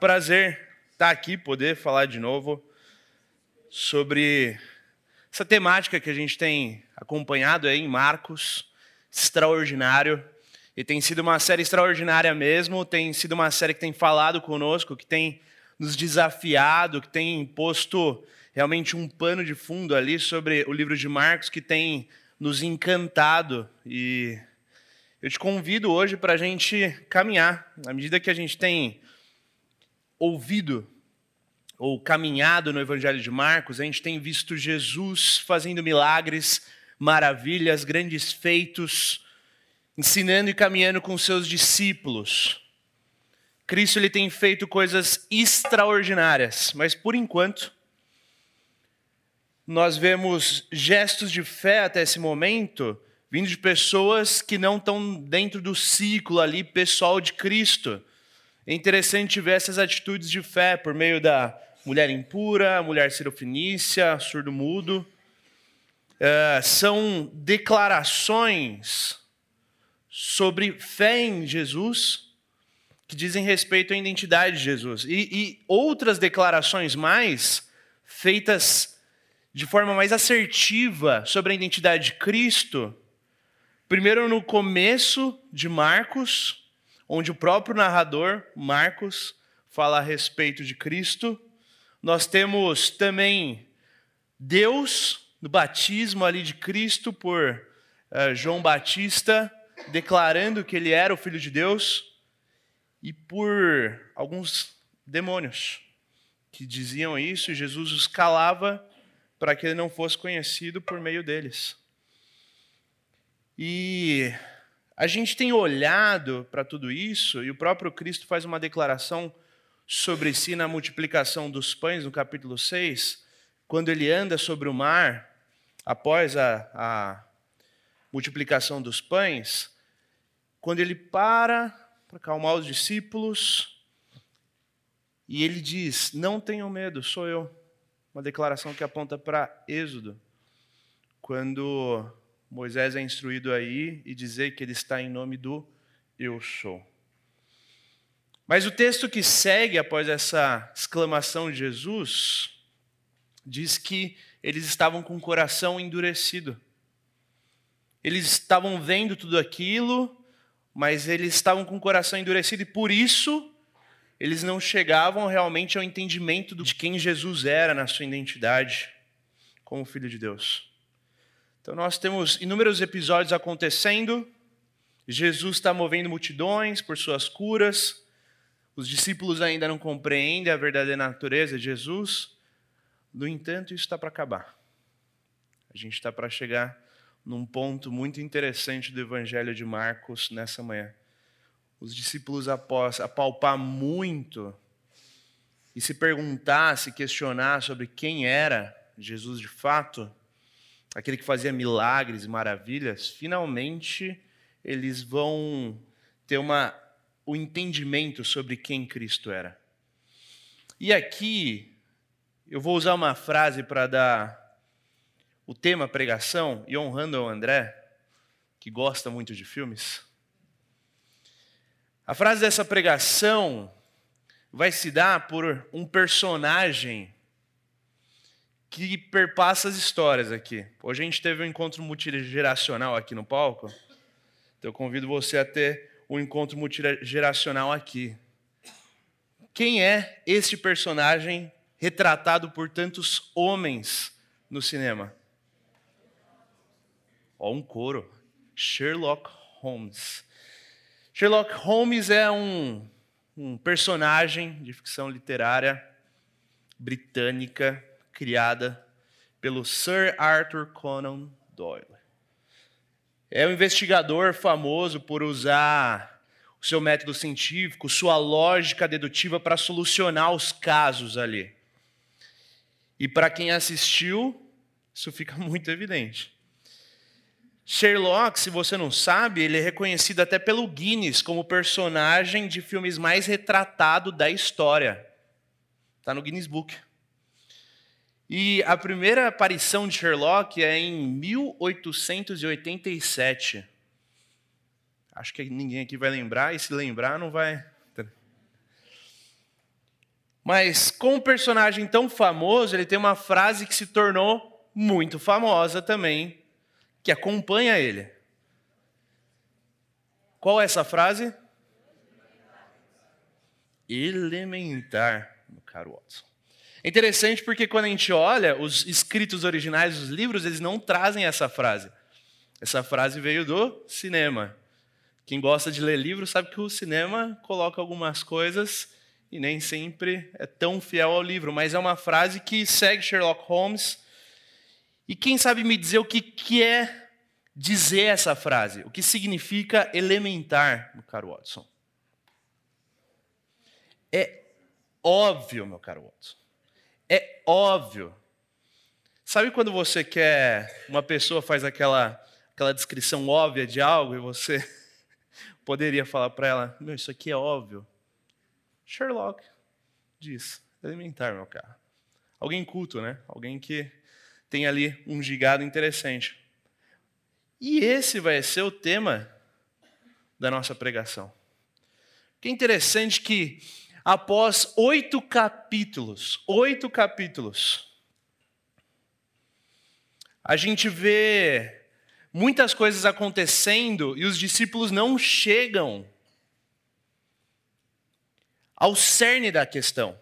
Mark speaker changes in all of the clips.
Speaker 1: Prazer estar aqui, poder falar de novo sobre essa temática que a gente tem acompanhado aí em Marcos, extraordinário. E tem sido uma série extraordinária mesmo, tem sido uma série que tem falado conosco, que tem nos desafiado, que tem posto realmente um pano de fundo ali sobre o livro de Marcos, que tem nos encantado. E eu te convido hoje para a gente caminhar, à medida que a gente tem ouvido ou caminhado no Evangelho de Marcos, a gente tem visto Jesus fazendo milagres, maravilhas, grandes feitos, ensinando e caminhando com seus discípulos. Cristo ele tem feito coisas extraordinárias, mas por enquanto nós vemos gestos de fé até esse momento vindo de pessoas que não estão dentro do ciclo ali pessoal de Cristo. É interessante ver essas atitudes de fé por meio da mulher impura, mulher cirofenícia, surdo-mudo. É, são declarações sobre fé em Jesus que dizem respeito à identidade de Jesus. E, e outras declarações mais, feitas de forma mais assertiva sobre a identidade de Cristo. Primeiro, no começo de Marcos, onde o próprio narrador, Marcos, fala a respeito de Cristo. Nós temos também Deus, no batismo ali de Cristo por uh, João Batista, declarando que ele era o Filho de Deus, e por alguns demônios que diziam isso, e Jesus os calava para que ele não fosse conhecido por meio deles. E a gente tem olhado para tudo isso, e o próprio Cristo faz uma declaração sobre si na multiplicação dos pães, no capítulo 6, quando ele anda sobre o mar, após a, a multiplicação dos pães, quando ele para para acalmar os discípulos, e ele diz: Não tenham medo, sou eu. Uma declaração que aponta para Êxodo, quando Moisés é instruído aí e dizer que ele está em nome do Eu sou. Mas o texto que segue após essa exclamação de Jesus diz que eles estavam com o coração endurecido. Eles estavam vendo tudo aquilo, mas eles estavam com o coração endurecido e por isso eles não chegavam realmente ao entendimento de quem Jesus era na sua identidade como Filho de Deus. Então, nós temos inúmeros episódios acontecendo. Jesus está movendo multidões por suas curas. Os discípulos ainda não compreendem a verdadeira natureza de Jesus. No entanto, isso está para acabar. A gente está para chegar num ponto muito interessante do Evangelho de Marcos nessa manhã. Os discípulos, após apalpar muito e se perguntar, se questionar sobre quem era Jesus de fato, aquele que fazia milagres e maravilhas, finalmente eles vão ter uma, o entendimento sobre quem Cristo era. E aqui eu vou usar uma frase para dar o tema pregação e honrando ao André, que gosta muito de filmes. A frase dessa pregação vai se dar por um personagem que perpassa as histórias aqui. Hoje a gente teve um encontro multigeracional aqui no palco, então eu convido você a ter um encontro multigeracional aqui. Quem é este personagem retratado por tantos homens no cinema? Ó, um coro. Sherlock Holmes. Sherlock Holmes é um, um personagem de ficção literária britânica criada pelo Sir Arthur Conan Doyle. É um investigador famoso por usar o seu método científico, sua lógica dedutiva para solucionar os casos ali. E para quem assistiu, isso fica muito evidente. Sherlock, se você não sabe, ele é reconhecido até pelo Guinness como personagem de filmes mais retratado da história. Está no Guinness Book. E a primeira aparição de Sherlock é em 1887. Acho que ninguém aqui vai lembrar, e se lembrar, não vai. Mas com um personagem tão famoso, ele tem uma frase que se tornou muito famosa também, que acompanha ele. Qual é essa frase? Elementar, meu caro Watson. É interessante porque quando a gente olha os escritos originais dos livros, eles não trazem essa frase. Essa frase veio do cinema. Quem gosta de ler livros sabe que o cinema coloca algumas coisas e nem sempre é tão fiel ao livro, mas é uma frase que segue Sherlock Holmes. E quem sabe me dizer o que, que é dizer essa frase? O que significa elementar, meu caro Watson? É óbvio, meu caro Watson. É óbvio. Sabe quando você quer, uma pessoa faz aquela, aquela descrição óbvia de algo e você poderia falar para ela: Meu, isso aqui é óbvio. Sherlock diz: elementar, meu caro. Alguém culto, né? Alguém que tem ali um gigado interessante. E esse vai ser o tema da nossa pregação. Que interessante que após oito capítulos, oito capítulos, a gente vê muitas coisas acontecendo e os discípulos não chegam ao cerne da questão.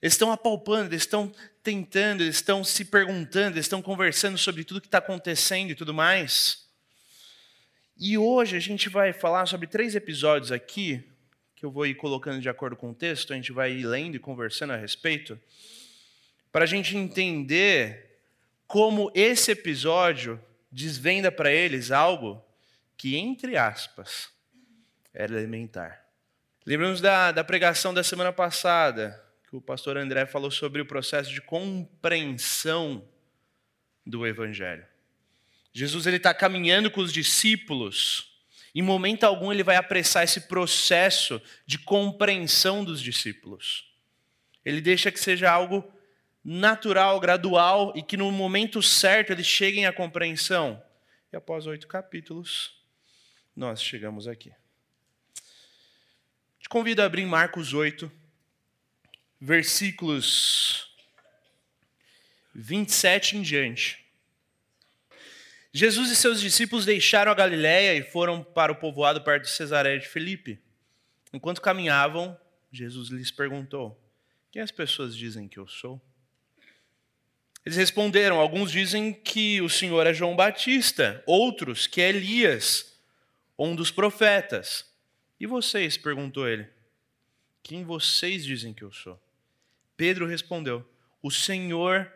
Speaker 1: Eles estão apalpando, eles estão tentando, eles estão se perguntando, eles estão conversando sobre tudo que está acontecendo e tudo mais. E hoje a gente vai falar sobre três episódios aqui, que eu vou ir colocando de acordo com o texto, a gente vai ir lendo e conversando a respeito, para a gente entender como esse episódio desvenda para eles algo que, entre aspas, é elementar. Lembramos da, da pregação da semana passada, que o pastor André falou sobre o processo de compreensão do Evangelho. Jesus está caminhando com os discípulos. Em momento algum ele vai apressar esse processo de compreensão dos discípulos. Ele deixa que seja algo natural, gradual e que no momento certo eles cheguem à compreensão. E após oito capítulos, nós chegamos aqui. Te convido a abrir Marcos 8, versículos 27 em diante. Jesus e seus discípulos deixaram a Galiléia e foram para o povoado perto de Cesareia de Filipe. Enquanto caminhavam, Jesus lhes perguntou: Quem as pessoas dizem que eu sou? Eles responderam: Alguns dizem que o Senhor é João Batista, outros que é Elias, um dos profetas. E vocês? perguntou ele. Quem vocês dizem que eu sou? Pedro respondeu: O Senhor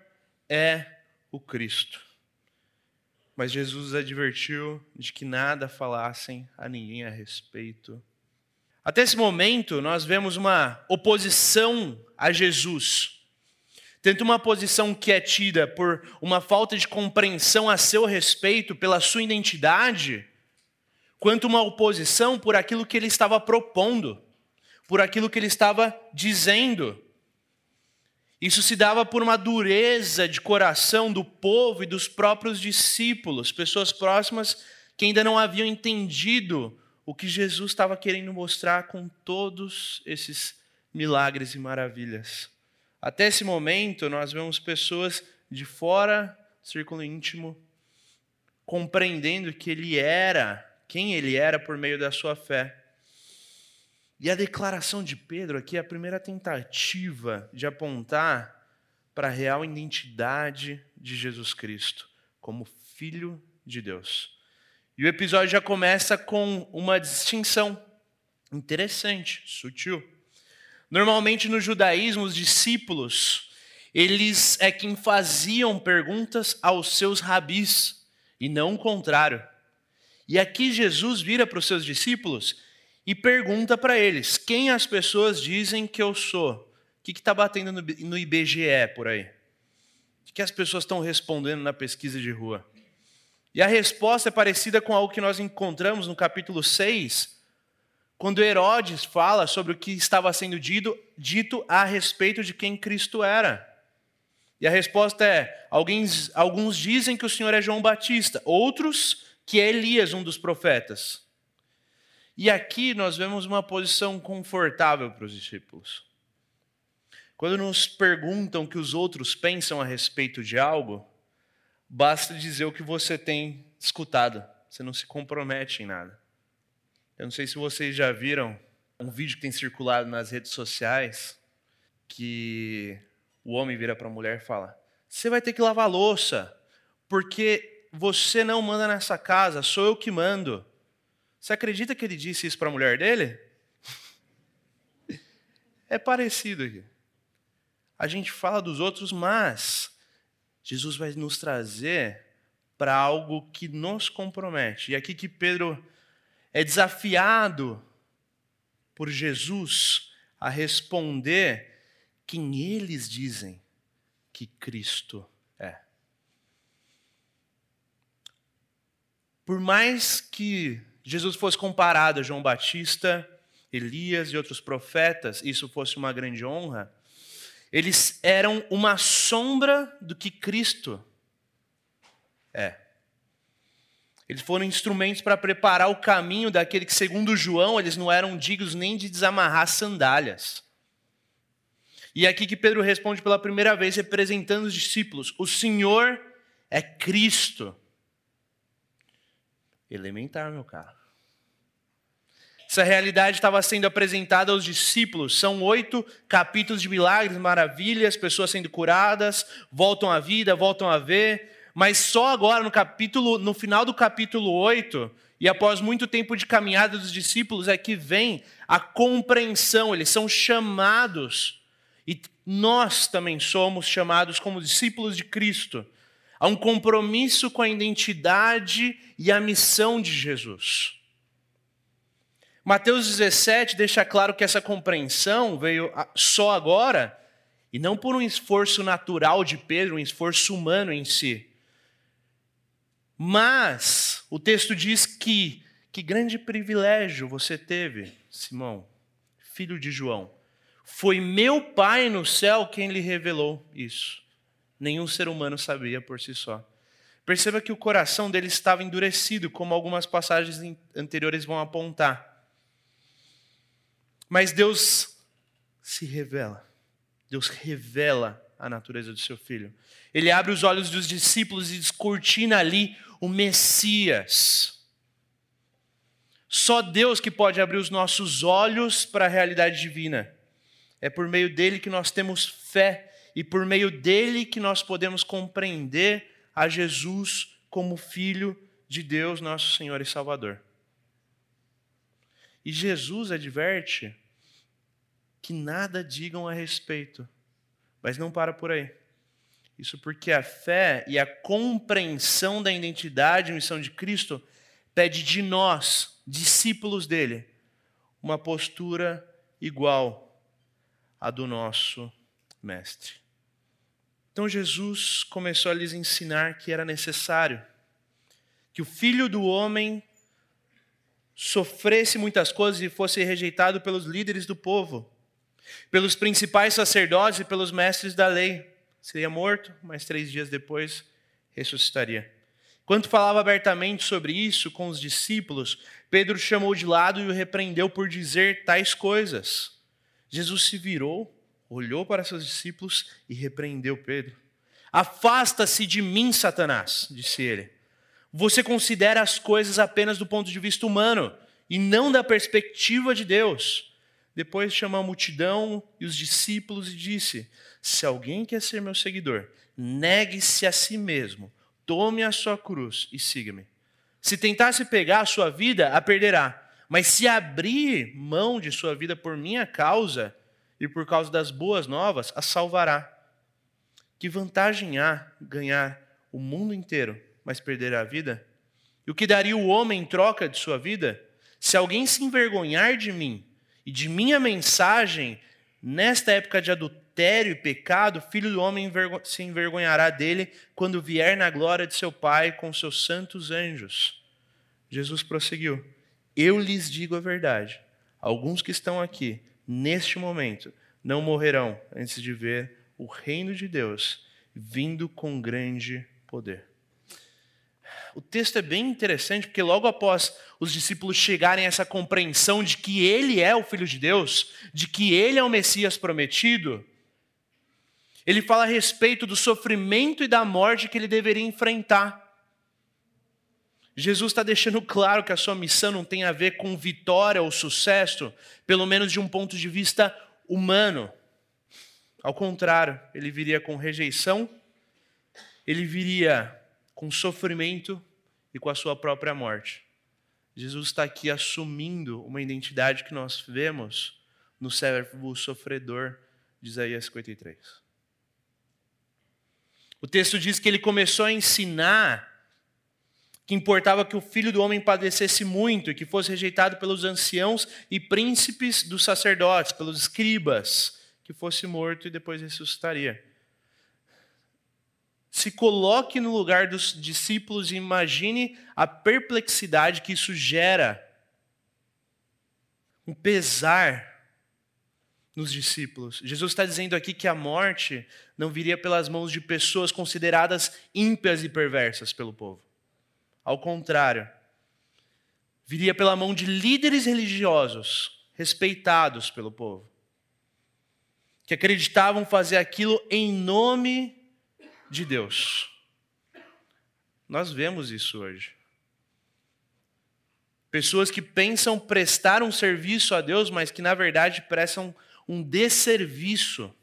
Speaker 1: é o Cristo. Mas Jesus advertiu de que nada falassem a ninguém a respeito. Até esse momento, nós vemos uma oposição a Jesus. Tanto uma posição que é tida por uma falta de compreensão a seu respeito, pela sua identidade, quanto uma oposição por aquilo que ele estava propondo, por aquilo que ele estava dizendo. Isso se dava por uma dureza de coração do povo e dos próprios discípulos, pessoas próximas que ainda não haviam entendido o que Jesus estava querendo mostrar com todos esses milagres e maravilhas. Até esse momento, nós vemos pessoas de fora do círculo íntimo compreendendo que ele era, quem ele era por meio da sua fé. E a declaração de Pedro aqui é a primeira tentativa de apontar para a real identidade de Jesus Cristo como Filho de Deus. E o episódio já começa com uma distinção interessante, sutil. Normalmente no judaísmo, os discípulos, eles é quem faziam perguntas aos seus rabis, e não o contrário. E aqui Jesus vira para os seus discípulos e pergunta para eles: quem as pessoas dizem que eu sou? O que está batendo no IBGE por aí? O que as pessoas estão respondendo na pesquisa de rua? E a resposta é parecida com algo que nós encontramos no capítulo 6, quando Herodes fala sobre o que estava sendo dito, dito a respeito de quem Cristo era. E a resposta é: alguns, alguns dizem que o Senhor é João Batista, outros que é Elias, um dos profetas. E aqui nós vemos uma posição confortável para os discípulos. Quando nos perguntam o que os outros pensam a respeito de algo, basta dizer o que você tem escutado. Você não se compromete em nada. Eu não sei se vocês já viram um vídeo que tem circulado nas redes sociais que o homem vira para a mulher e fala: Você vai ter que lavar louça, porque você não manda nessa casa, sou eu que mando. Você acredita que ele disse isso para a mulher dele? É parecido aqui. A gente fala dos outros, mas Jesus vai nos trazer para algo que nos compromete. E aqui que Pedro é desafiado por Jesus a responder quem eles dizem que Cristo é. Por mais que Jesus fosse comparado a João Batista, Elias e outros profetas, isso fosse uma grande honra, eles eram uma sombra do que Cristo é. Eles foram instrumentos para preparar o caminho daquele que, segundo João, eles não eram dignos nem de desamarrar sandálias. E é aqui que Pedro responde pela primeira vez, representando os discípulos: O Senhor é Cristo. Elementar, meu caro. Essa realidade estava sendo apresentada aos discípulos. São oito capítulos de milagres, maravilhas, pessoas sendo curadas, voltam à vida, voltam a ver. Mas só agora no capítulo, no final do capítulo 8, e após muito tempo de caminhada dos discípulos, é que vem a compreensão, eles são chamados, e nós também somos chamados como discípulos de Cristo, a um compromisso com a identidade e a missão de Jesus. Mateus 17 deixa claro que essa compreensão veio só agora, e não por um esforço natural de Pedro, um esforço humano em si. Mas o texto diz que que grande privilégio você teve, Simão, filho de João. Foi meu Pai no céu quem lhe revelou isso. Nenhum ser humano sabia por si só. Perceba que o coração dele estava endurecido, como algumas passagens anteriores vão apontar. Mas Deus se revela. Deus revela a natureza do seu filho. Ele abre os olhos dos discípulos e descortina ali o Messias. Só Deus que pode abrir os nossos olhos para a realidade divina. É por meio dele que nós temos fé e por meio dele que nós podemos compreender a Jesus como Filho de Deus, nosso Senhor e Salvador. E Jesus adverte que nada digam a respeito. Mas não para por aí. Isso porque a fé e a compreensão da identidade e missão de Cristo pede de nós, discípulos dele, uma postura igual à do nosso mestre. Então Jesus começou a lhes ensinar que era necessário que o filho do homem sofresse muitas coisas e fosse rejeitado pelos líderes do povo pelos principais sacerdotes e pelos mestres da lei. Seria morto, mas três dias depois ressuscitaria. Quando falava abertamente sobre isso com os discípulos, Pedro chamou de lado e o repreendeu por dizer tais coisas. Jesus se virou, olhou para seus discípulos e repreendeu Pedro. Afasta-se de mim, Satanás, disse ele. Você considera as coisas apenas do ponto de vista humano e não da perspectiva de Deus. Depois chamou a multidão e os discípulos e disse: Se alguém quer ser meu seguidor, negue-se a si mesmo, tome a sua cruz e siga-me. Se tentasse pegar a sua vida, a perderá. Mas se abrir mão de sua vida por minha causa e por causa das boas novas, a salvará. Que vantagem há ganhar o mundo inteiro, mas perder a vida? E o que daria o homem em troca de sua vida? Se alguém se envergonhar de mim e de minha mensagem, nesta época de adultério e pecado, o filho do homem se envergonhará dele quando vier na glória de seu Pai com seus santos anjos. Jesus prosseguiu: Eu lhes digo a verdade. Alguns que estão aqui, neste momento, não morrerão antes de ver o reino de Deus vindo com grande poder. O texto é bem interessante porque logo após os discípulos chegarem a essa compreensão de que ele é o filho de Deus, de que ele é o Messias prometido, Ele fala a respeito do sofrimento e da morte que ele deveria enfrentar. Jesus está deixando claro que a sua missão não tem a ver com vitória ou sucesso, pelo menos de um ponto de vista humano. Ao contrário, ele viria com rejeição, ele viria com sofrimento e com a sua própria morte. Jesus está aqui assumindo uma identidade que nós vemos no servo sofredor de Isaías 53. O texto diz que ele começou a ensinar que importava que o filho do homem padecesse muito e que fosse rejeitado pelos anciãos e príncipes dos sacerdotes, pelos escribas, que fosse morto e depois ressuscitaria. Se coloque no lugar dos discípulos e imagine a perplexidade que isso gera, um pesar nos discípulos. Jesus está dizendo aqui que a morte não viria pelas mãos de pessoas consideradas ímpias e perversas pelo povo. Ao contrário, viria pela mão de líderes religiosos respeitados pelo povo, que acreditavam fazer aquilo em nome de Deus. Nós vemos isso hoje. Pessoas que pensam prestar um serviço a Deus, mas que na verdade prestam um desserviço.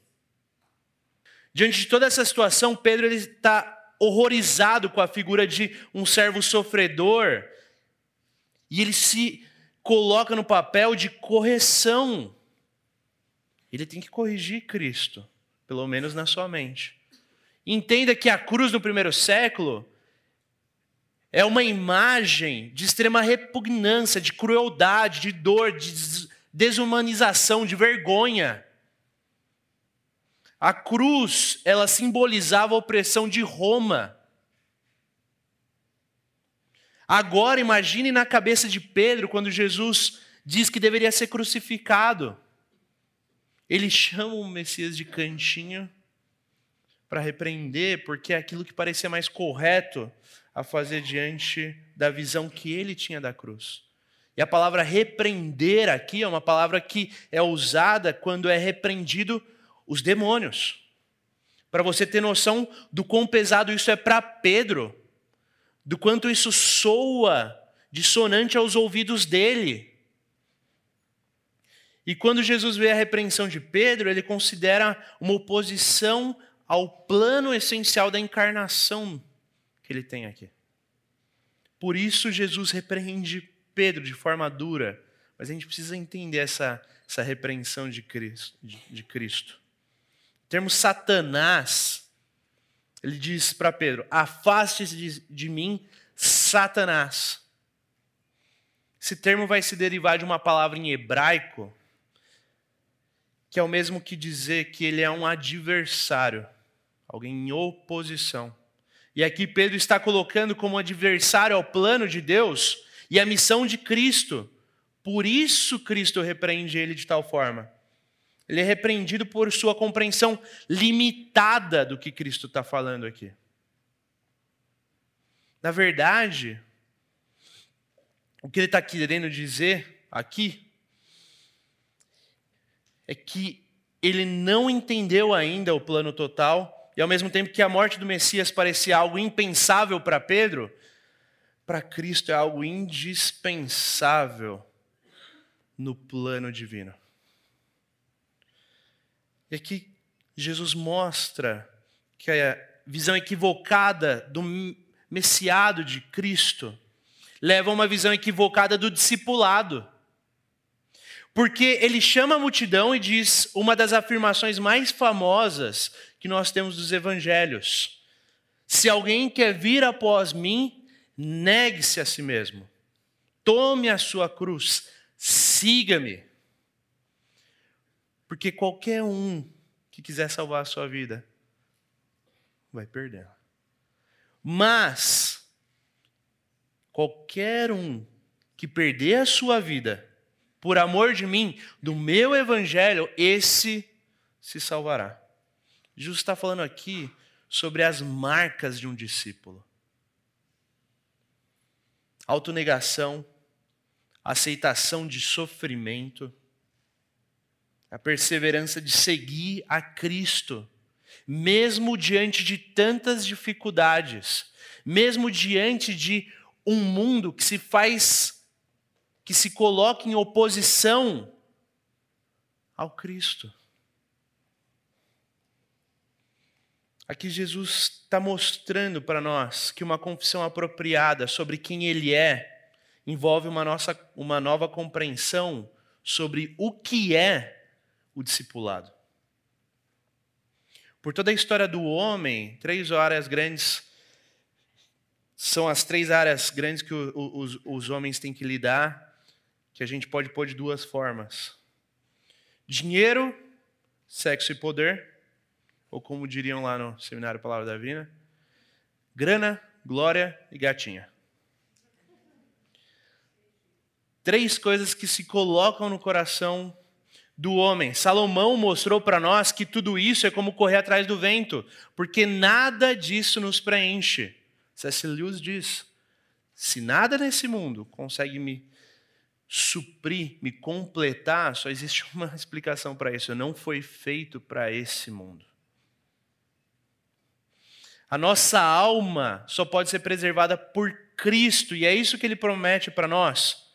Speaker 1: Diante de toda essa situação, Pedro está horrorizado com a figura de um servo sofredor e ele se coloca no papel de correção. Ele tem que corrigir Cristo, pelo menos na sua mente. Entenda que a cruz no primeiro século é uma imagem de extrema repugnância, de crueldade, de dor, de desumanização, de vergonha. A cruz, ela simbolizava a opressão de Roma. Agora imagine na cabeça de Pedro quando Jesus diz que deveria ser crucificado. Ele chama o Messias de cantinho para repreender, porque é aquilo que parecia mais correto a fazer diante da visão que ele tinha da cruz. E a palavra repreender aqui é uma palavra que é usada quando é repreendido os demônios. Para você ter noção do quão pesado isso é para Pedro, do quanto isso soa dissonante aos ouvidos dele. E quando Jesus vê a repreensão de Pedro, ele considera uma oposição ao plano essencial da encarnação que ele tem aqui. Por isso, Jesus repreende Pedro de forma dura, mas a gente precisa entender essa, essa repreensão de Cristo. De, de Cristo. Termo Satanás, ele diz para Pedro: afaste-se de, de mim, Satanás. Esse termo vai se derivar de uma palavra em hebraico, que é o mesmo que dizer que ele é um adversário alguém em oposição. E aqui Pedro está colocando como adversário ao plano de Deus e a missão de Cristo. Por isso Cristo repreende ele de tal forma. Ele é repreendido por sua compreensão limitada do que Cristo está falando aqui. Na verdade, o que ele está querendo dizer aqui é que ele não entendeu ainda o plano total e ao mesmo tempo que a morte do Messias parecia algo impensável para Pedro, para Cristo é algo indispensável no plano divino. E aqui Jesus mostra que a visão equivocada do messiado de Cristo leva a uma visão equivocada do discipulado. Porque ele chama a multidão e diz uma das afirmações mais famosas que nós temos dos evangelhos: Se alguém quer vir após mim, negue-se a si mesmo, tome a sua cruz, siga-me. Porque qualquer um que quiser salvar a sua vida vai perder. Mas qualquer um que perder a sua vida por amor de mim, do meu evangelho, esse se salvará. Jesus está falando aqui sobre as marcas de um discípulo: autonegação, aceitação de sofrimento, a perseverança de seguir a Cristo mesmo diante de tantas dificuldades, mesmo diante de um mundo que se faz, que se coloca em oposição ao Cristo. Aqui Jesus está mostrando para nós que uma confissão apropriada sobre quem Ele é envolve uma, nossa, uma nova compreensão sobre o que é o discipulado. Por toda a história do homem, três áreas grandes são as três áreas grandes que os, os homens têm que lidar, que a gente pode pôr de duas formas: dinheiro, sexo e poder ou como diriam lá no Seminário Palavra da Vida, grana, glória e gatinha. Três coisas que se colocam no coração do homem. Salomão mostrou para nós que tudo isso é como correr atrás do vento, porque nada disso nos preenche. C.S. Lewis diz: se nada nesse mundo consegue me suprir, me completar, só existe uma explicação para isso. Não foi feito para esse mundo. A nossa alma só pode ser preservada por Cristo, e é isso que ele promete para nós.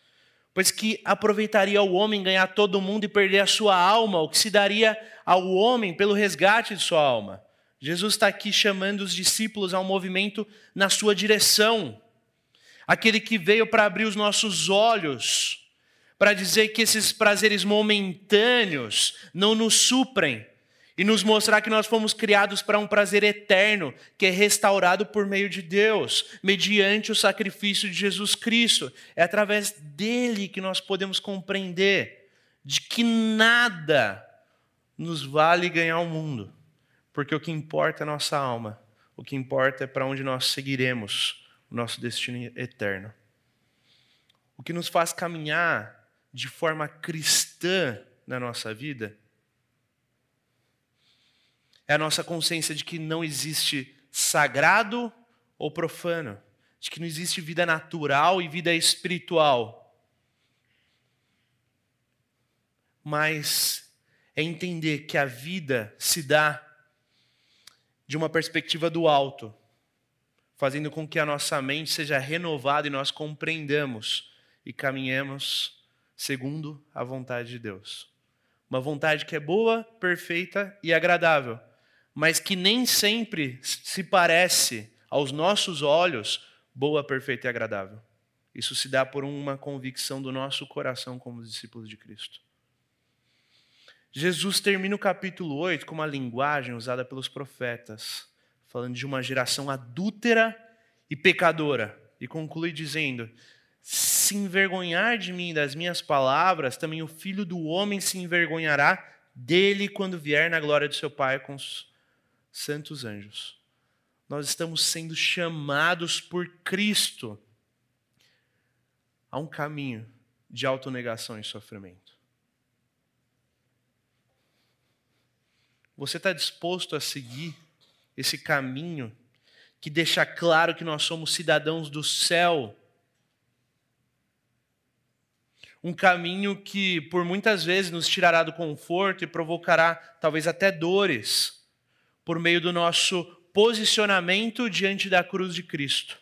Speaker 1: Pois que aproveitaria o homem ganhar todo mundo e perder a sua alma, o que se daria ao homem pelo resgate de sua alma. Jesus está aqui chamando os discípulos a um movimento na sua direção. Aquele que veio para abrir os nossos olhos, para dizer que esses prazeres momentâneos não nos suprem, e nos mostrar que nós fomos criados para um prazer eterno, que é restaurado por meio de Deus, mediante o sacrifício de Jesus Cristo. É através dele que nós podemos compreender de que nada nos vale ganhar o mundo, porque o que importa é a nossa alma, o que importa é para onde nós seguiremos o nosso destino eterno. O que nos faz caminhar de forma cristã na nossa vida é a nossa consciência de que não existe sagrado ou profano, de que não existe vida natural e vida espiritual. Mas é entender que a vida se dá de uma perspectiva do alto, fazendo com que a nossa mente seja renovada e nós compreendamos e caminhemos segundo a vontade de Deus. Uma vontade que é boa, perfeita e agradável mas que nem sempre se parece aos nossos olhos boa, perfeita e agradável. Isso se dá por uma convicção do nosso coração como discípulos de Cristo. Jesus termina o capítulo 8 com uma linguagem usada pelos profetas, falando de uma geração adúltera e pecadora, e conclui dizendo: Se envergonhar de mim das minhas palavras, também o filho do homem se envergonhará dele quando vier na glória de seu Pai com os santos anjos. Nós estamos sendo chamados por Cristo a um caminho de autonegação e sofrimento. Você está disposto a seguir esse caminho que deixa claro que nós somos cidadãos do céu? Um caminho que por muitas vezes nos tirará do conforto e provocará talvez até dores por meio do nosso posicionamento diante da cruz de Cristo.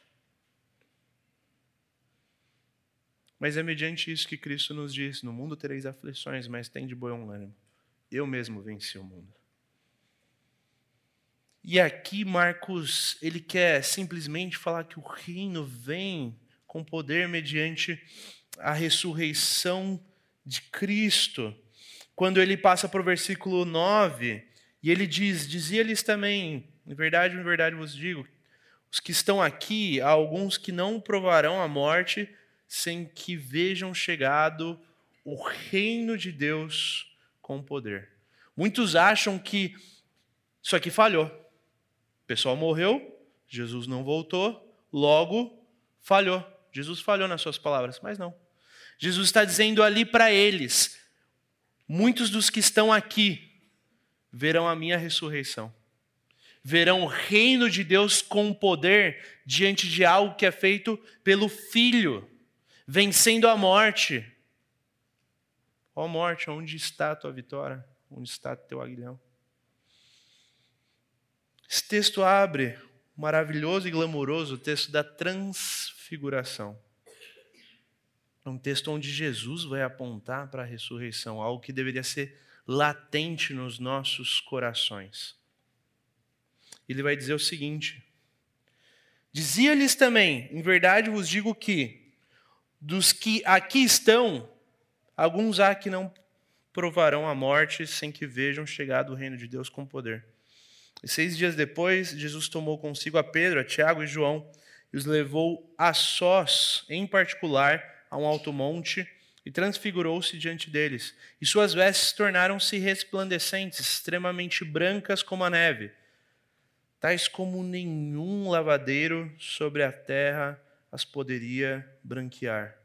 Speaker 1: Mas é mediante isso que Cristo nos diz: No mundo tereis aflições, mas tem de bom ânimo. Eu mesmo venci o mundo. E aqui Marcos, ele quer simplesmente falar que o reino vem com poder mediante a ressurreição de Cristo. Quando ele passa para o versículo 9, e ele diz: Dizia-lhes também, em verdade, em verdade vos digo, os que estão aqui, há alguns que não provarão a morte sem que vejam chegado o reino de Deus com poder. Muitos acham que isso aqui falhou. O pessoal morreu, Jesus não voltou, logo falhou. Jesus falhou nas suas palavras, mas não. Jesus está dizendo ali para eles: muitos dos que estão aqui verão a minha ressurreição. Verão o reino de Deus com poder diante de algo que é feito pelo Filho, vencendo a morte. Ó oh, morte, onde está a tua vitória? Onde está teu aguilhão? Esse texto abre maravilhoso e glamouroso texto da transfiguração. É um texto onde Jesus vai apontar para a ressurreição, algo que deveria ser latente nos nossos corações. Ele vai dizer o seguinte: Dizia-lhes também, em verdade vos digo que, dos que aqui estão, alguns há que não provarão a morte sem que vejam chegado o reino de Deus com poder. E seis dias depois, Jesus tomou consigo a Pedro, a Tiago e João e os levou a sós, em particular, a um alto monte e transfigurou-se diante deles. E suas vestes tornaram-se resplandecentes, extremamente brancas como a neve, tais como nenhum lavadeiro sobre a terra as poderia branquear.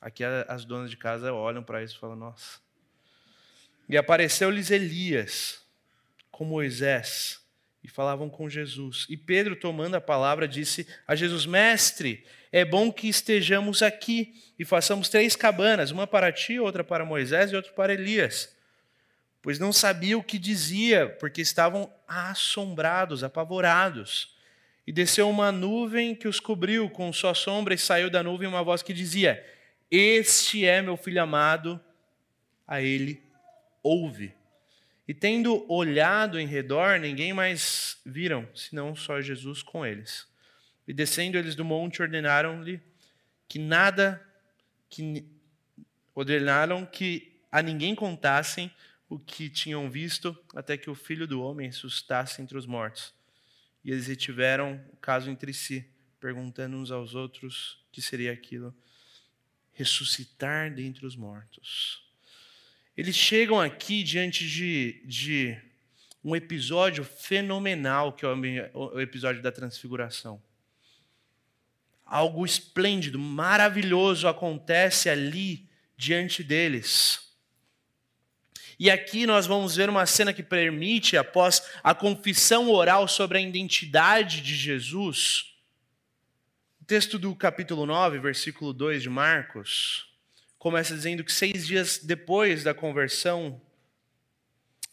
Speaker 1: Aqui as donas de casa olham para isso e falam: Nossa. E apareceu-lhes Elias com Moisés e falavam com Jesus. E Pedro, tomando a palavra, disse a Jesus: Mestre, é bom que estejamos aqui e façamos três cabanas, uma para ti, outra para Moisés e outra para Elias. Pois não sabia o que dizia, porque estavam assombrados, apavorados. E desceu uma nuvem que os cobriu com sua sombra, e saiu da nuvem uma voz que dizia: Este é meu filho amado, a ele ouve. E tendo olhado em redor, ninguém mais viram, senão só Jesus com eles. E descendo eles do monte, ordenaram-lhe que nada, que ordenaram que a ninguém contassem o que tinham visto, até que o filho do homem ressuscitasse entre os mortos. E eles retiveram o caso entre si, perguntando uns aos outros que seria aquilo ressuscitar dentre os mortos. Eles chegam aqui diante de, de um episódio fenomenal, que é o episódio da transfiguração. Algo esplêndido, maravilhoso acontece ali diante deles. E aqui nós vamos ver uma cena que permite, após a confissão oral sobre a identidade de Jesus, texto do capítulo 9, versículo 2 de Marcos, começa dizendo que seis dias depois da conversão,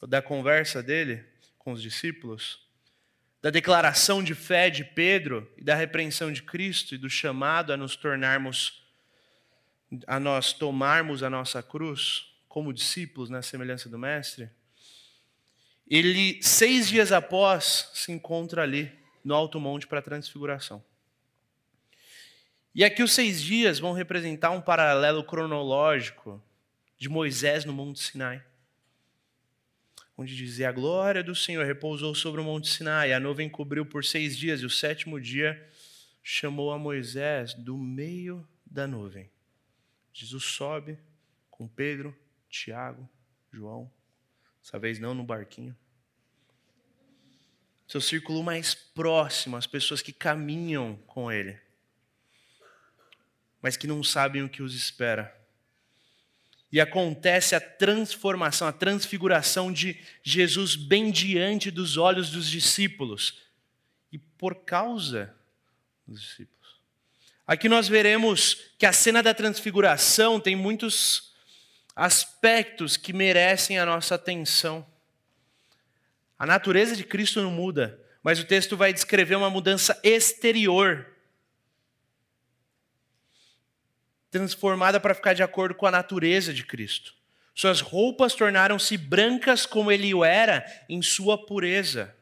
Speaker 1: da conversa dele com os discípulos, da declaração de fé de Pedro e da repreensão de Cristo e do chamado a nos tornarmos, a nós tomarmos a nossa cruz como discípulos na semelhança do Mestre, ele, seis dias após, se encontra ali no Alto Monte para a Transfiguração. E aqui os seis dias vão representar um paralelo cronológico de Moisés no Monte Sinai. Onde dizia: A glória do Senhor repousou sobre o Monte Sinai, a nuvem cobriu por seis dias, e o sétimo dia chamou a Moisés do meio da nuvem. Jesus sobe com Pedro, Tiago, João, dessa vez não no barquinho. Seu círculo mais próximo, as pessoas que caminham com ele mas que não sabem o que os espera. E acontece a transformação, a transfiguração de Jesus bem diante dos olhos dos discípulos. E por causa dos discípulos. Aqui nós veremos que a cena da transfiguração tem muitos aspectos que merecem a nossa atenção. A natureza de Cristo não muda, mas o texto vai descrever uma mudança exterior transformada para ficar de acordo com a natureza de Cristo. Suas roupas tornaram-se brancas como ele o era em sua pureza.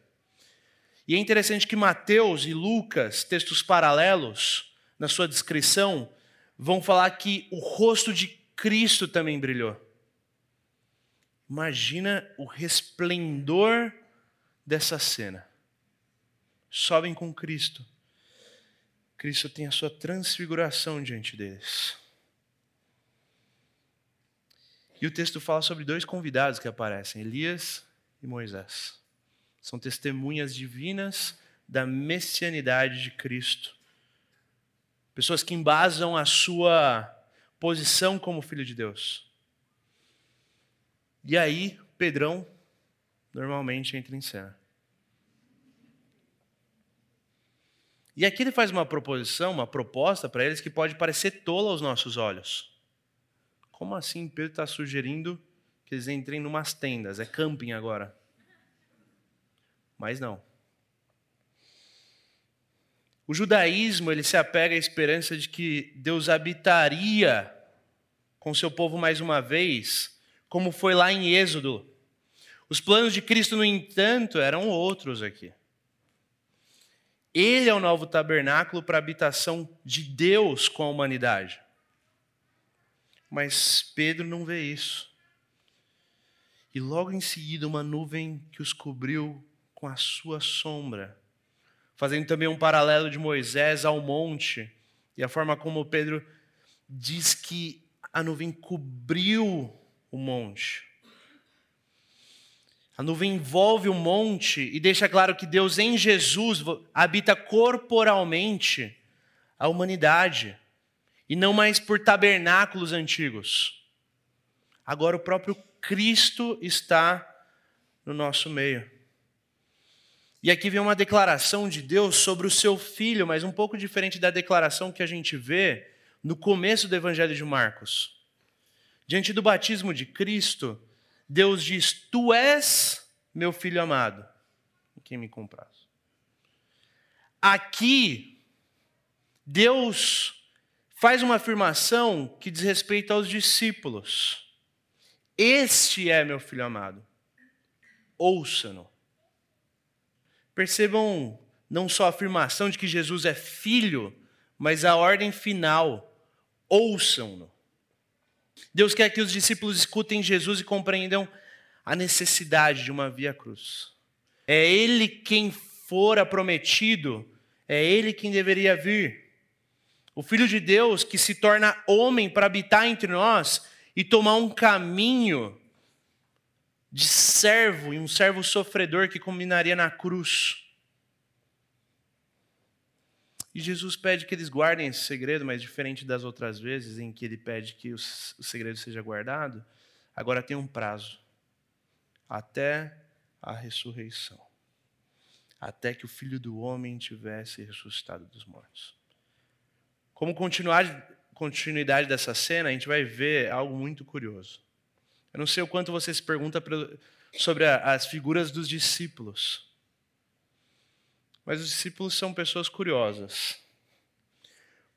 Speaker 1: E é interessante que Mateus e Lucas, textos paralelos, na sua descrição, vão falar que o rosto de Cristo também brilhou. Imagina o resplendor dessa cena. Sobem com Cristo Cristo tem a sua transfiguração diante deles. E o texto fala sobre dois convidados que aparecem, Elias e Moisés. São testemunhas divinas da messianidade de Cristo. Pessoas que embasam a sua posição como filho de Deus. E aí, Pedrão normalmente entra em cena. E aqui ele faz uma proposição, uma proposta para eles que pode parecer tola aos nossos olhos. Como assim Pedro está sugerindo que eles entrem numas tendas? É camping agora. Mas não. O judaísmo ele se apega à esperança de que Deus habitaria com seu povo mais uma vez, como foi lá em Êxodo. Os planos de Cristo, no entanto, eram outros aqui. Ele é o novo tabernáculo para a habitação de Deus com a humanidade. Mas Pedro não vê isso. E logo em seguida, uma nuvem que os cobriu com a sua sombra. Fazendo também um paralelo de Moisés ao monte. E a forma como Pedro diz que a nuvem cobriu o monte. A nuvem envolve o monte e deixa claro que Deus em Jesus habita corporalmente a humanidade e não mais por tabernáculos antigos. Agora o próprio Cristo está no nosso meio. E aqui vem uma declaração de Deus sobre o seu filho, mas um pouco diferente da declaração que a gente vê no começo do Evangelho de Marcos. Diante do batismo de Cristo, Deus diz: Tu és meu filho amado, em quem me compraz. Aqui, Deus faz uma afirmação que diz respeito aos discípulos. Este é meu filho amado. Ouça-no. Percebam não só a afirmação de que Jesus é filho, mas a ordem final. Ouçam-no. Deus quer que os discípulos escutem Jesus e compreendam a necessidade de uma via cruz. É Ele quem fora prometido, é Ele quem deveria vir. O Filho de Deus que se torna homem para habitar entre nós e tomar um caminho de servo e um servo sofredor que combinaria na cruz. E Jesus pede que eles guardem esse segredo, mas diferente das outras vezes em que ele pede que o segredo seja guardado, agora tem um prazo até a ressurreição até que o filho do homem tivesse ressuscitado dos mortos. Como continuidade dessa cena, a gente vai ver algo muito curioso. Eu não sei o quanto você se pergunta sobre as figuras dos discípulos. Mas os discípulos são pessoas curiosas.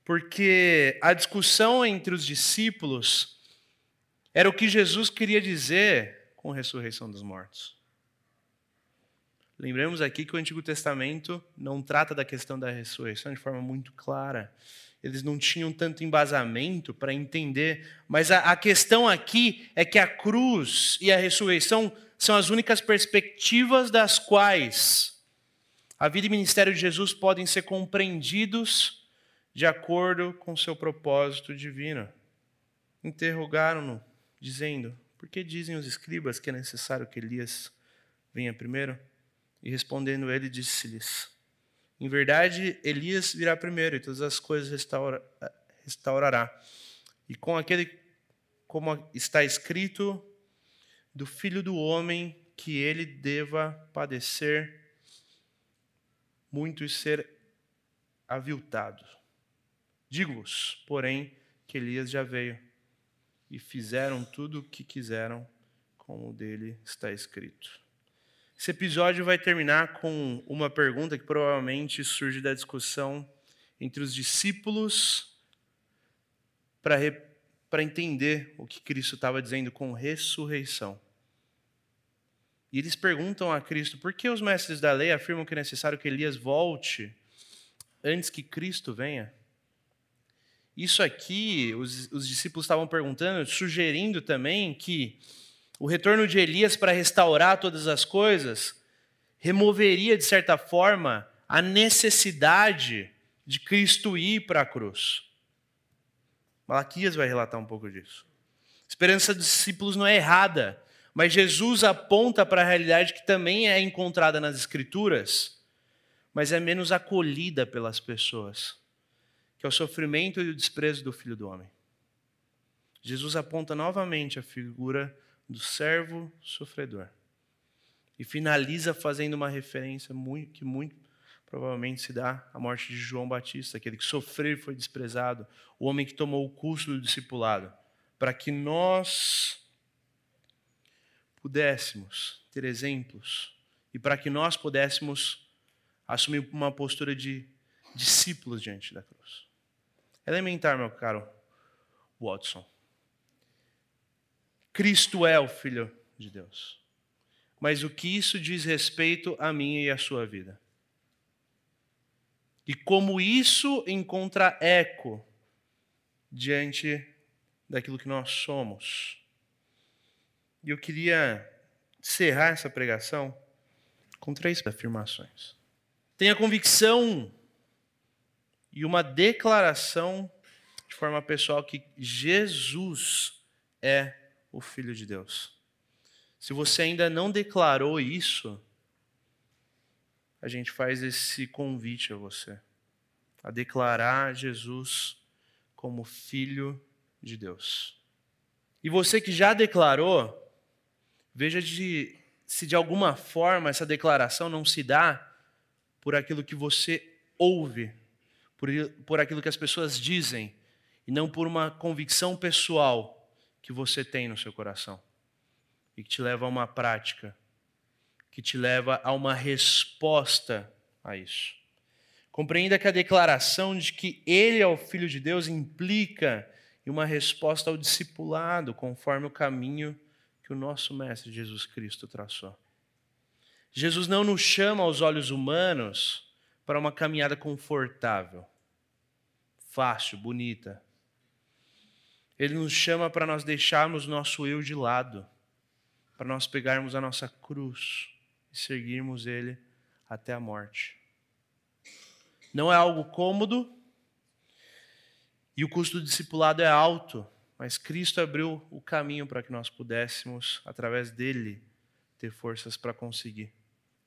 Speaker 1: Porque a discussão entre os discípulos era o que Jesus queria dizer com a ressurreição dos mortos. Lembremos aqui que o Antigo Testamento não trata da questão da ressurreição de forma muito clara. Eles não tinham tanto embasamento para entender, mas a, a questão aqui é que a cruz e a ressurreição são as únicas perspectivas das quais a vida e ministério de Jesus podem ser compreendidos de acordo com seu propósito divino. Interrogaram-no, dizendo: Por que dizem os escribas que é necessário que Elias venha primeiro? E respondendo ele, disse-lhes: Em verdade, Elias virá primeiro e todas as coisas restaura, restaurará. E com aquele, como está escrito, do filho do homem que ele deva padecer muito e ser aviltado. Digo-vos, porém, que Elias já veio e fizeram tudo o que quiseram, como dele está escrito. Esse episódio vai terminar com uma pergunta que provavelmente surge da discussão entre os discípulos para entender o que Cristo estava dizendo com ressurreição. E eles perguntam a Cristo: por que os mestres da lei afirmam que é necessário que Elias volte antes que Cristo venha? Isso aqui, os, os discípulos estavam perguntando, sugerindo também que o retorno de Elias para restaurar todas as coisas removeria, de certa forma, a necessidade de Cristo ir para a cruz. Malaquias vai relatar um pouco disso. A esperança dos discípulos não é errada. Mas Jesus aponta para a realidade que também é encontrada nas Escrituras, mas é menos acolhida pelas pessoas, que é o sofrimento e o desprezo do Filho do Homem. Jesus aponta novamente a figura do servo sofredor e finaliza fazendo uma referência muito, que muito provavelmente se dá à morte de João Batista, aquele que sofreu e foi desprezado, o homem que tomou o custo do discipulado, para que nós pudéssemos ter exemplos e para que nós pudéssemos assumir uma postura de discípulos diante da cruz. Elementar, meu caro Watson. Cristo é o Filho de Deus. Mas o que isso diz respeito a mim e à sua vida? E como isso encontra eco diante daquilo que nós somos. E eu queria encerrar essa pregação com três afirmações. Tenha convicção e uma declaração de forma pessoal que Jesus é o Filho de Deus. Se você ainda não declarou isso, a gente faz esse convite a você a declarar Jesus como Filho de Deus. E você que já declarou, veja de, se de alguma forma essa declaração não se dá por aquilo que você ouve, por, por aquilo que as pessoas dizem, e não por uma convicção pessoal que você tem no seu coração e que te leva a uma prática, que te leva a uma resposta a isso. Compreenda que a declaração de que Ele é o Filho de Deus implica em uma resposta ao discipulado, conforme o caminho que o nosso Mestre Jesus Cristo traçou. Jesus não nos chama aos olhos humanos para uma caminhada confortável, fácil, bonita. Ele nos chama para nós deixarmos nosso eu de lado, para nós pegarmos a nossa cruz e seguirmos Ele até a morte. Não é algo cômodo e o custo do discipulado é alto, mas Cristo abriu o caminho para que nós pudéssemos, através dele, ter forças para conseguir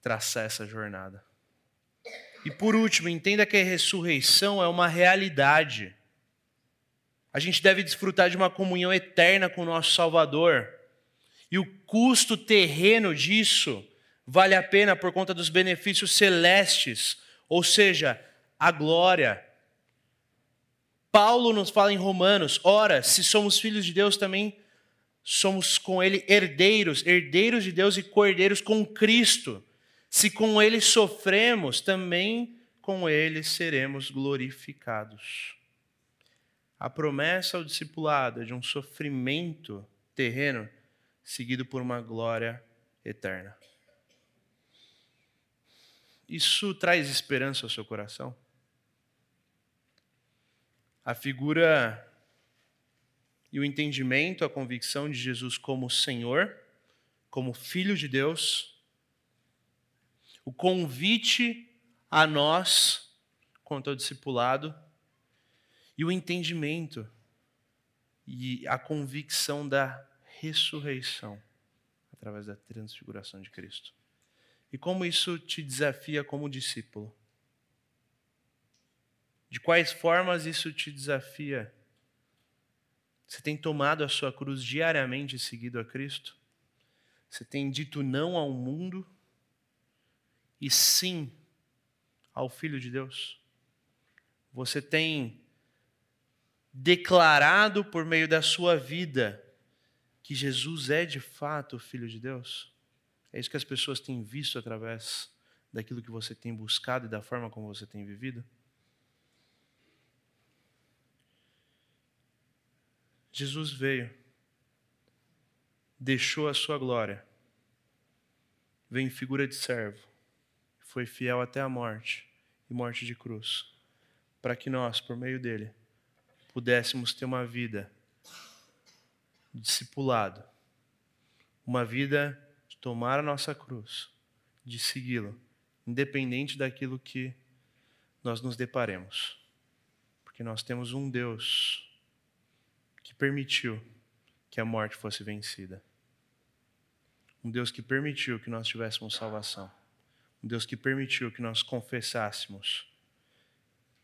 Speaker 1: traçar essa jornada. E por último, entenda que a ressurreição é uma realidade. A gente deve desfrutar de uma comunhão eterna com o nosso Salvador. E o custo terreno disso vale a pena por conta dos benefícios celestes, ou seja, a glória. Paulo nos fala em Romanos: ora, se somos filhos de Deus, também somos com Ele herdeiros, herdeiros de Deus e cordeiros com Cristo. Se com ele sofremos, também com ele seremos glorificados. A promessa ao discipulado é de um sofrimento terreno seguido por uma glória eterna. Isso traz esperança ao seu coração? A figura e o entendimento, a convicção de Jesus como Senhor, como Filho de Deus, o convite a nós quanto ao discipulado e o entendimento e a convicção da ressurreição através da transfiguração de Cristo. E como isso te desafia como discípulo? De quais formas isso te desafia? Você tem tomado a sua cruz diariamente e seguido a Cristo? Você tem dito não ao mundo e sim ao Filho de Deus? Você tem declarado por meio da sua vida que Jesus é de fato o Filho de Deus? É isso que as pessoas têm visto através daquilo que você tem buscado e da forma como você tem vivido? Jesus veio, deixou a sua glória, veio em figura de servo, foi fiel até a morte e morte de cruz, para que nós, por meio dele, pudéssemos ter uma vida discipulado, uma vida de tomar a nossa cruz, de segui-lo, independente daquilo que nós nos deparemos. Porque nós temos um Deus que permitiu que a morte fosse vencida. Um Deus que permitiu que nós tivéssemos salvação. Um Deus que permitiu que nós confessássemos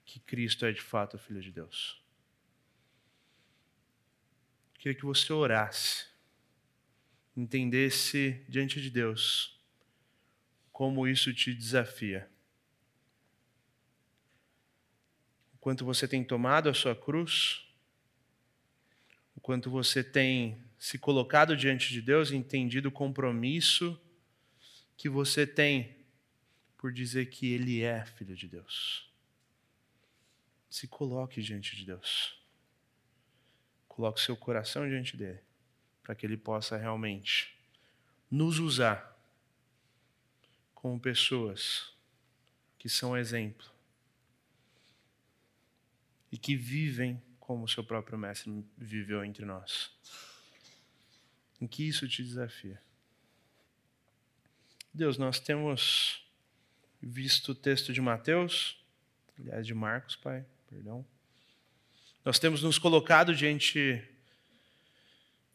Speaker 1: que Cristo é de fato o Filho de Deus. Queria que você orasse, entendesse diante de Deus como isso te desafia. O quanto você tem tomado a sua cruz, o quanto você tem se colocado diante de Deus e entendido o compromisso que você tem por dizer que ele é filho de Deus. Se coloque diante de Deus. Coloque seu coração diante dele, para que ele possa realmente nos usar como pessoas que são exemplo e que vivem como o seu próprio mestre viveu entre nós. Em que isso te desafia? Deus, nós temos visto o texto de Mateus, aliás, de Marcos, Pai, perdão. Nós temos nos colocado diante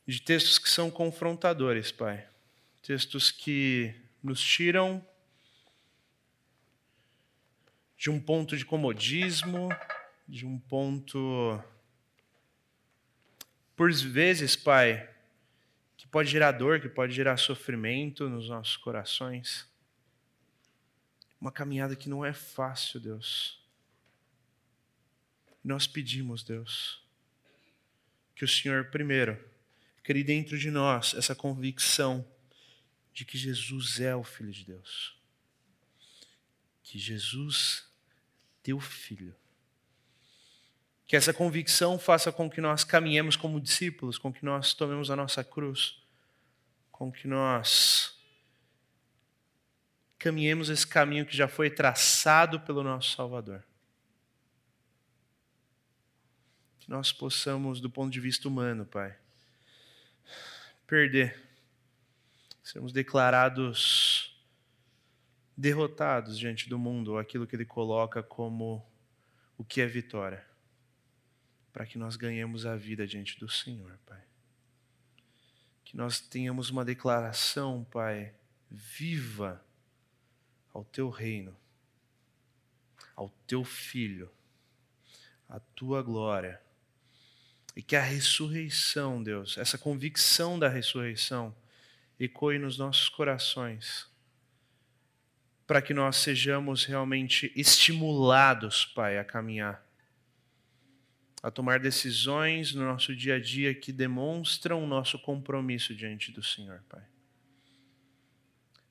Speaker 1: de textos que são confrontadores, Pai. Textos que nos tiram de um ponto de comodismo, de um ponto, por vezes, Pai, que pode gerar dor, que pode gerar sofrimento nos nossos corações. Uma caminhada que não é fácil, Deus. Nós pedimos, Deus, que o Senhor, primeiro, crie dentro de nós essa convicção de que Jesus é o Filho de Deus. Que Jesus, teu Filho, que essa convicção faça com que nós caminhemos como discípulos, com que nós tomemos a nossa cruz, com que nós caminhemos esse caminho que já foi traçado pelo nosso Salvador. Que nós possamos, do ponto de vista humano, Pai, perder, sermos declarados derrotados diante do mundo, aquilo que ele coloca como o que é vitória para que nós ganhemos a vida diante do Senhor, Pai. Que nós tenhamos uma declaração, Pai, viva ao teu reino, ao teu filho, à tua glória. E que a ressurreição, Deus, essa convicção da ressurreição, ecoe nos nossos corações, para que nós sejamos realmente estimulados, Pai, a caminhar a tomar decisões no nosso dia a dia que demonstram o nosso compromisso diante do Senhor, Pai.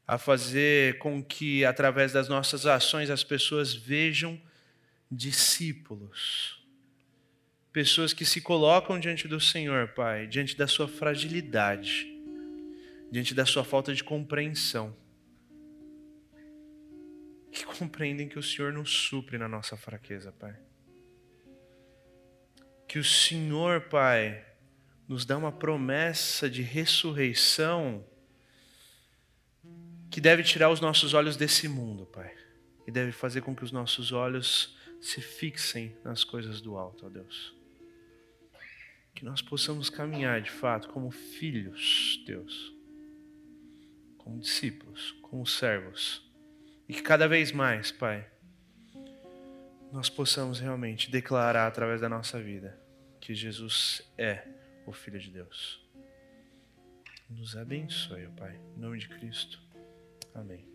Speaker 1: A fazer com que, através das nossas ações, as pessoas vejam discípulos. Pessoas que se colocam diante do Senhor, Pai, diante da sua fragilidade, diante da sua falta de compreensão. Que compreendem que o Senhor nos supre na nossa fraqueza, Pai que o Senhor, Pai, nos dá uma promessa de ressurreição que deve tirar os nossos olhos desse mundo, Pai, e deve fazer com que os nossos olhos se fixem nas coisas do alto, ó Deus. Que nós possamos caminhar de fato como filhos, Deus, como discípulos, como servos, e que cada vez mais, Pai, nós possamos realmente declarar através da nossa vida que Jesus é o Filho de Deus. Nos abençoe, Pai. Em nome de Cristo. Amém.